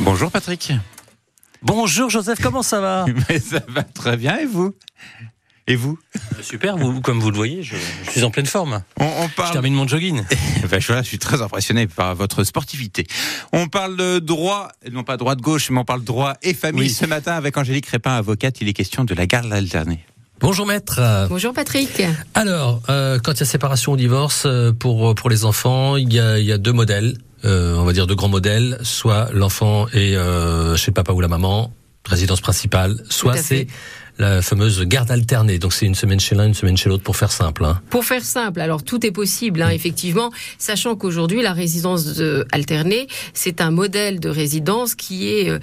Bonjour Patrick. Bonjour Joseph, comment ça va Mais ça va très bien et vous? Et vous? Super, vous, comme vous le voyez, je, je suis en pleine forme. on, on Je parle. termine mon jogging. Ben, je, je suis très impressionné par votre sportivité. On parle de droit, non pas droit de gauche, mais on parle droit et famille. Oui. Ce matin, avec Angélique Répin, avocate, il est question de la garde alternée. Bonjour maître. Bonjour Patrick. Alors, euh, quand il y a séparation ou divorce euh, pour pour les enfants, il y a, il y a deux modèles, euh, on va dire deux grands modèles. Soit l'enfant est euh, chez le papa ou la maman, résidence principale, soit c'est la fameuse garde alternée. Donc c'est une semaine chez l'un, une semaine chez l'autre pour faire simple. Hein. Pour faire simple, alors tout est possible, hein, effectivement, sachant qu'aujourd'hui la résidence alternée, c'est un modèle de résidence qui est euh,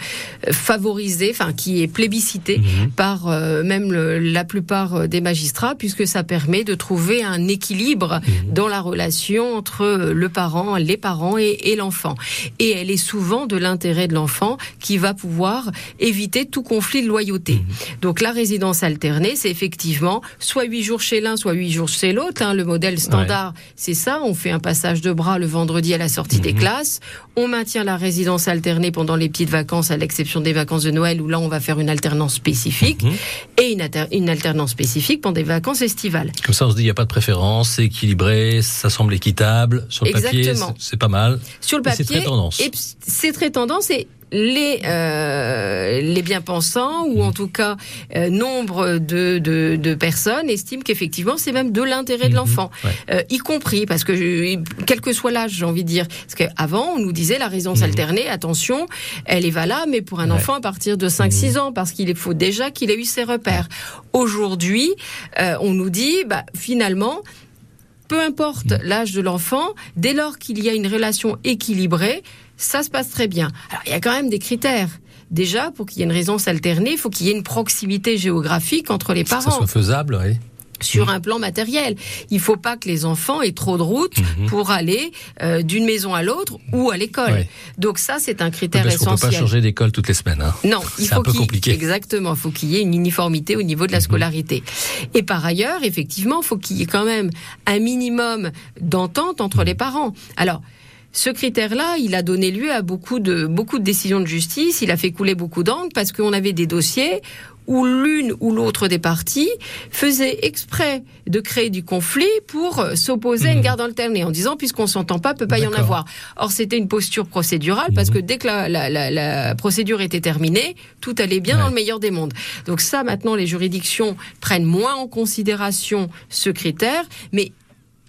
favorisé, enfin qui est plébiscité par euh, même le- la plupart euh, des magistrats, puisque ça permet de trouver un équilibre dans la relation entre le parent, les parents et, et l'enfant. Et elle est souvent de l'intérêt de l'enfant qui va pouvoir éviter tout conflit de loyauté. Donc la résidence alternée, c'est effectivement soit huit jours chez l'un, soit huit jours chez l'autre. hein. Le modèle standard, c'est ça. On fait un passage de bras le vendredi à la sortie des classes. On maintient la résidence alternée pendant les petites vacances, à l'exception des vacances de Noël, où là, on va faire une alternance spécifique. Et une, alter- une alternance spécifique pendant des vacances estivales. Comme ça, on se dit il n'y a pas de préférence, c'est équilibré, ça semble équitable. Sur le papier, Exactement. c'est- c'est pas mal. Sur le Et c'est papier, très tendance. c'est très tendance et les euh, les bien-pensants ou en tout cas euh, nombre de, de, de personnes estiment qu'effectivement c'est même de l'intérêt de l'enfant, ouais. Euh, y compris parce que je- quel que soit l'âge, j'ai envie de dire, parce qu'avant on nous disait la résidence alternée, attention, elle est valable, mais pour un Ouais. enfant à partir de 5-6 ans, parce qu'il faut déjà qu'il ait eu ses repères. Aujourd'hui, euh, on nous dit, bah, finalement, peu importe l'âge de l'enfant, dès lors qu'il y a une relation équilibrée, ça se passe très bien. Alors, il y a quand même des critères. Déjà, pour qu'il y ait une résidence alternée, il faut qu'il y ait une proximité géographique entre les Que ça parents soit faisable, oui. Sur un plan matériel. Il faut pas que les enfants aient trop de route pour aller euh, d'une maison à l'autre ou à l'école. Ouais. Donc ça, c'est un critère Parce qu'on peut pas essentiel. changer d'école toutes les semaines. Hein. Non, il C'est un faut peu compliqué. exactement, il faut qu'il y ait une uniformité au niveau de la scolarité. Et par ailleurs, effectivement, il faut qu'il y ait quand même un minimum d'entente entre les parents. Alors, ce critère-là, il a donné lieu à beaucoup de beaucoup de décisions de justice. Il a fait couler beaucoup d'encre parce qu'on avait des dossiers où l'une ou l'autre des parties faisait exprès de créer du conflit pour euh, s'opposer à une garde alternée en disant puisqu'on s'entend pas, peut pas y en avoir. Or, c'était une posture procédurale parce que dès que la, la, la, la procédure était terminée, tout allait bien Ouais. dans le meilleur des mondes. Donc ça, maintenant, les juridictions prennent moins en considération ce critère, mais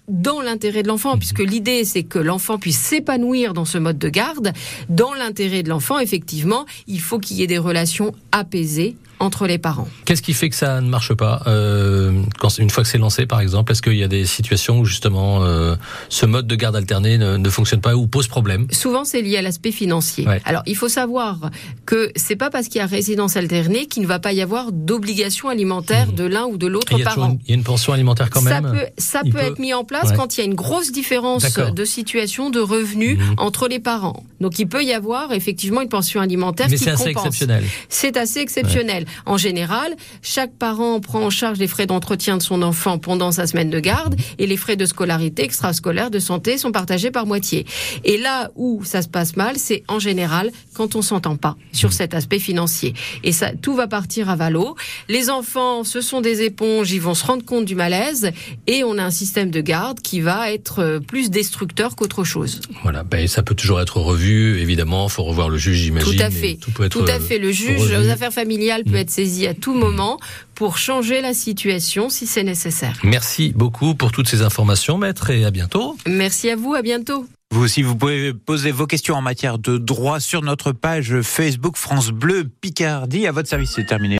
dans l'intérêt de l'enfant, Mhm. puisque l'idée c'est que l'enfant puisse s'épanouir dans ce mode de garde. Dans l'intérêt de l'enfant, effectivement, il faut qu'il y ait des relations apaisées entre les parents. Qu'est-ce qui fait que ça ne marche pas euh, quand, Une fois que c'est lancé, par exemple, est-ce qu'il y a des situations où justement euh, ce mode de garde alternée ne, ne fonctionne pas ou pose problème? Souvent, c'est lié à l'aspect financier. Ouais. Alors, il faut savoir que c'est pas parce qu'il y a résidence alternée qu'il ne va pas y avoir d'obligation alimentaire de l'un ou de l'autre parent. il y a une pension alimentaire quand ça même peut, ça peut peut- être mis en place Ouais. quand il y a une grosse différence de situation de revenus Mhm. entre les parents. Donc il peut y avoir effectivement une pension alimentaire Mais qui c'est assez exceptionnel. C'est assez exceptionnel. En général, chaque parent prend en charge les frais d'entretien de son enfant pendant sa semaine de garde et les frais de scolarité extrascolaire de santé sont partagés par moitié. Et là où ça se passe mal, c'est en général quand on s'entend pas sur cet aspect financier. Et ça, tout va partir à valo. Les enfants, ce sont des éponges, ils vont se rendre compte du malaise et on a un système de garde qui va être euh, plus destructeur qu'autre chose. Voilà, ben, ça peut toujours être revu, évidemment, faut revoir le juge, j'imagine. Tout à fait. Tout, peut être, Tout à euh, fait. Le juge revu. aux affaires familiales peut. Être saisi à tout moment pour changer la situation si c'est nécessaire. Merci beaucoup pour toutes ces informations, maître, et à bientôt. Merci à vous, à bientôt. Vous aussi, vous pouvez poser vos questions en matière de droit sur notre page Facebook France Bleu Picardie. À votre service, c'est terminé.